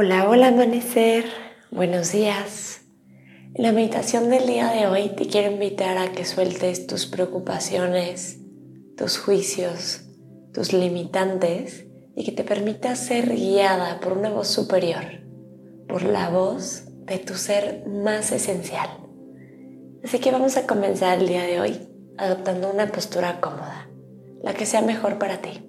Hola, hola amanecer, buenos días. En la meditación del día de hoy te quiero invitar a que sueltes tus preocupaciones, tus juicios, tus limitantes y que te permitas ser guiada por una voz superior, por la voz de tu ser más esencial. Así que vamos a comenzar el día de hoy adoptando una postura cómoda, la que sea mejor para ti.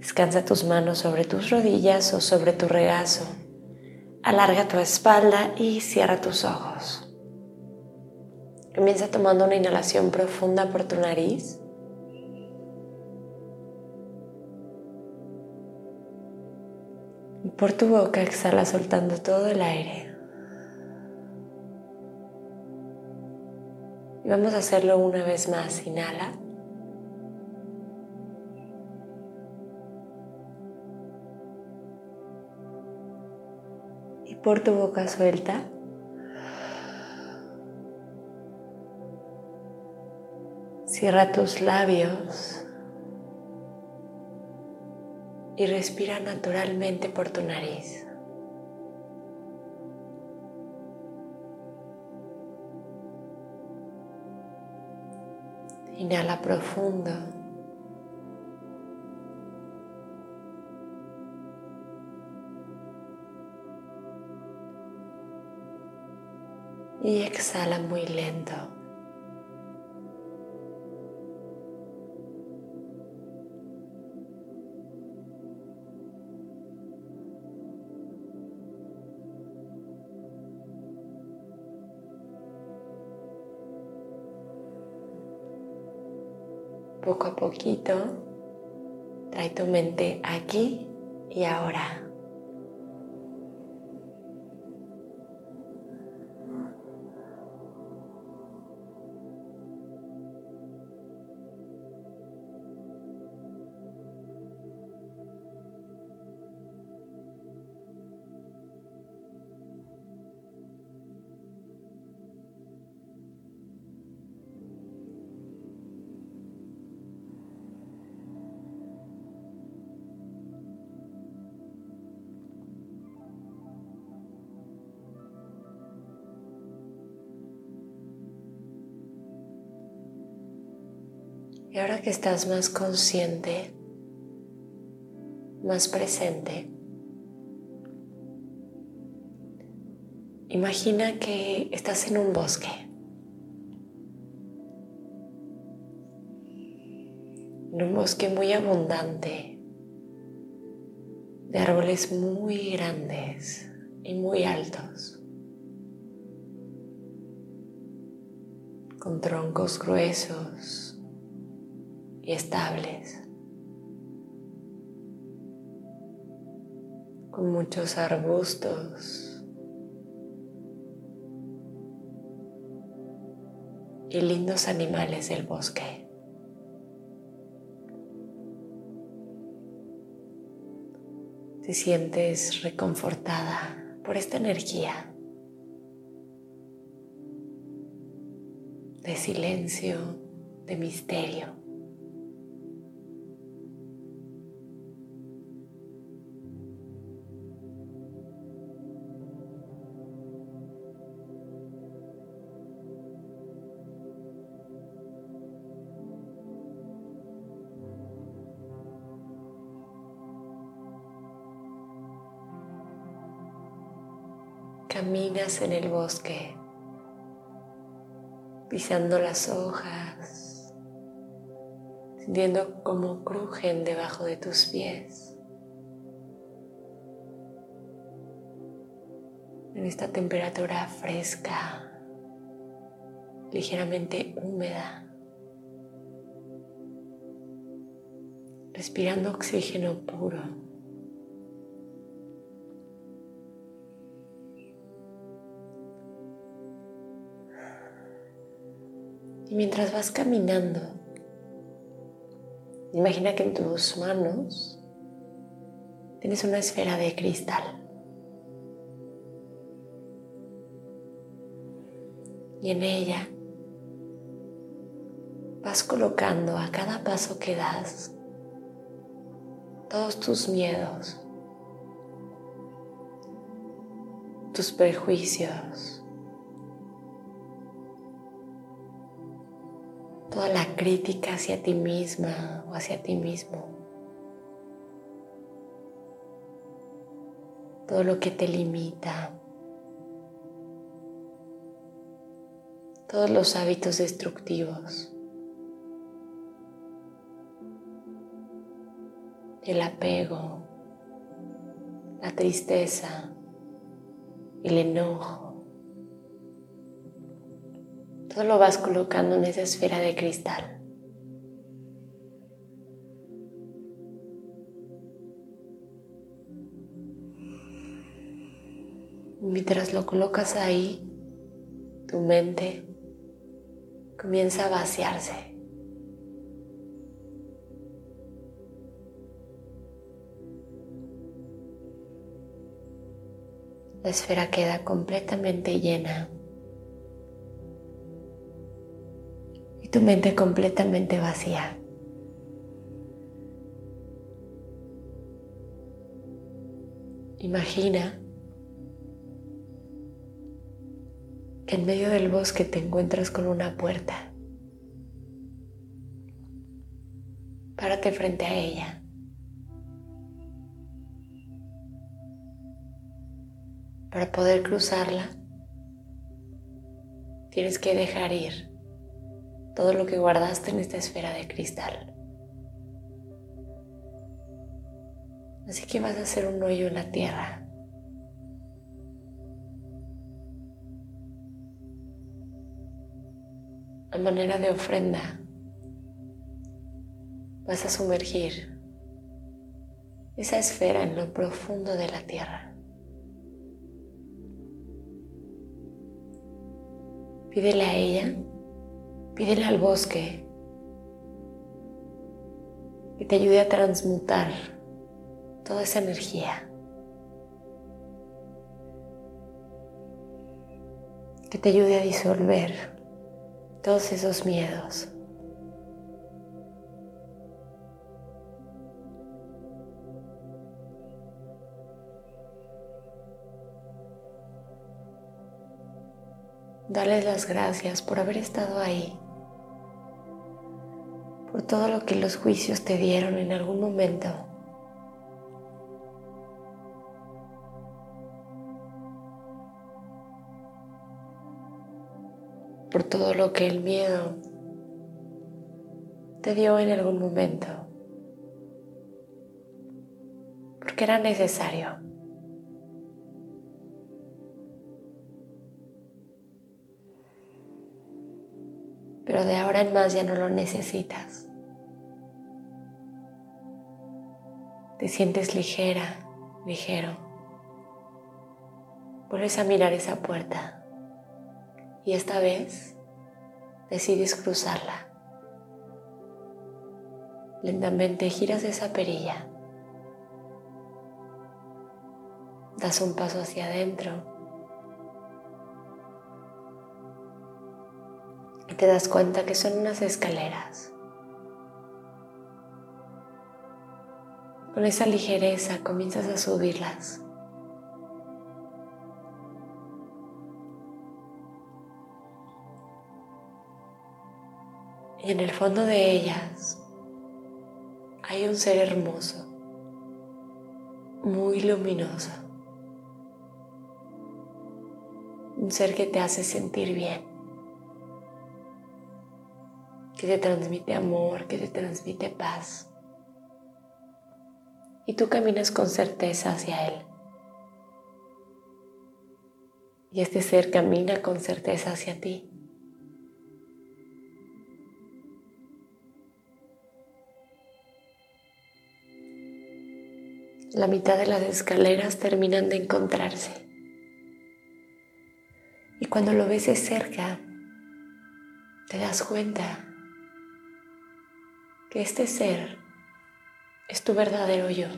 Descansa tus manos sobre tus rodillas o sobre tu regazo. Alarga tu espalda y cierra tus ojos. Comienza tomando una inhalación profunda por tu nariz. Y por tu boca exhala soltando todo el aire. Y vamos a hacerlo una vez más. Inhala. Por tu boca suelta. Cierra tus labios y respira naturalmente por tu nariz. Inhala profundo. Y exhala muy lento. Poco a poquito, trae tu mente aquí y ahora. Y ahora que estás más consciente, más presente, imagina que estás en un bosque. En un bosque muy abundante, de árboles muy grandes y muy altos, con troncos gruesos y estables, con muchos arbustos y lindos animales del bosque. Te sientes reconfortada por esta energía de silencio, de misterio. Caminas en el bosque, pisando las hojas, sintiendo cómo crujen debajo de tus pies. En esta temperatura fresca, ligeramente húmeda. respirando oxígeno puro. Y mientras vas caminando, imagina que en tus manos tienes una esfera de cristal. Y en ella vas colocando a cada paso que das todos tus miedos, tus prejuicios, toda la crítica hacia ti misma o hacia ti mismo, todo lo que te limita, todos los hábitos destructivos. el apego, la tristeza, el enojo. Todo lo vas colocando en esa esfera de cristal. Mientras lo colocas ahí, tu mente comienza a vaciarse. La esfera queda completamente llena tu mente completamente vacía. Imagina que en medio del bosque te encuentras con una puerta. Párate frente a ella. Para poder cruzarla, tienes que dejar ir todo lo que guardaste en esta esfera de cristal. Así que vas a hacer un hoyo en la tierra. A manera de ofrenda, vas a sumergir esa esfera en lo profundo de la tierra. Pídele a ella, pídele al bosque que te ayude a transmutar toda esa energía. Que te ayude a disolver todos esos miedos. Dale las gracias por haber estado ahí, por todo lo que los juicios te dieron en algún momento. por todo lo que el miedo te dio en algún momento, porque era necesario. pero de ahora en más ya no lo necesitas. Te sientes ligera, ligero. Vuelves a mirar esa puerta y esta vez decides cruzarla. Lentamente giras esa perilla. Das un paso hacia adentro y te das cuenta que son unas escaleras. Con esa ligereza comienzas a subirlas. Y en el fondo de ellas hay un ser hermoso, muy luminoso. Un ser que te hace sentir bien que te transmite amor, que te transmite paz. Y tú caminas con certeza hacia Él. Y este ser camina con certeza hacia ti. la mitad de las escaleras terminan de encontrarse. Y cuando lo ves de cerca, te das cuenta que este ser es tu verdadero yo,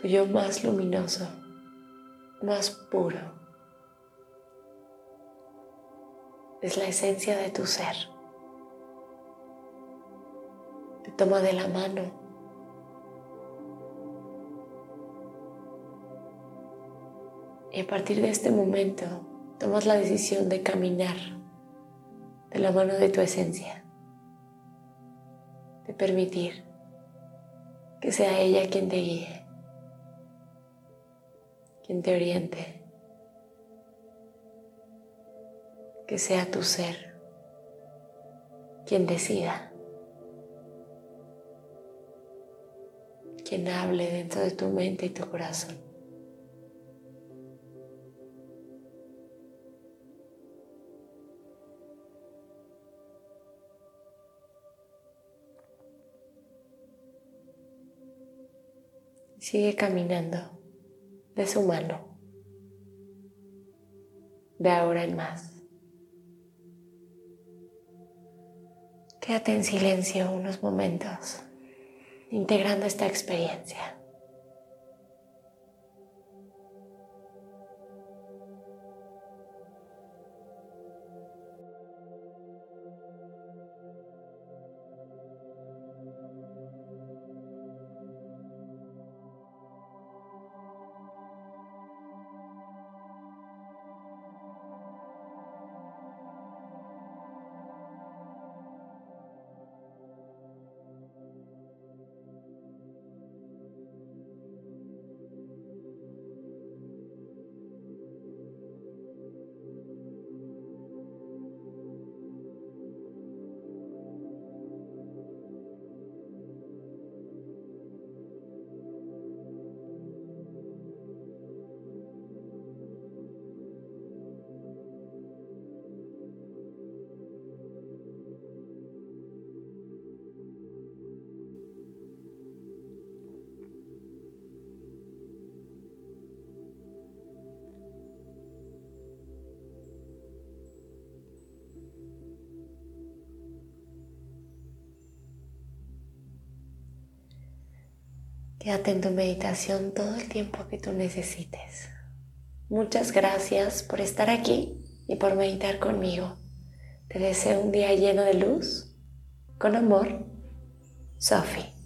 tu yo más luminoso, más puro. Es la esencia de tu ser. Te toma de la mano Y a partir de este momento tomas la decisión de caminar de la mano de tu esencia, permitir que sea ella quien te guíe, quien te oriente, que sea tu ser quien decida, quien hable dentro de tu mente y tu corazón. Sigue caminando de su mano, de ahora en más. Quédate en silencio unos momentos, integrando esta experiencia. Quédate en tu meditación todo el tiempo que tú necesites. Muchas gracias por estar aquí y por meditar conmigo. Te deseo un día lleno de luz. Con amor, Sophie.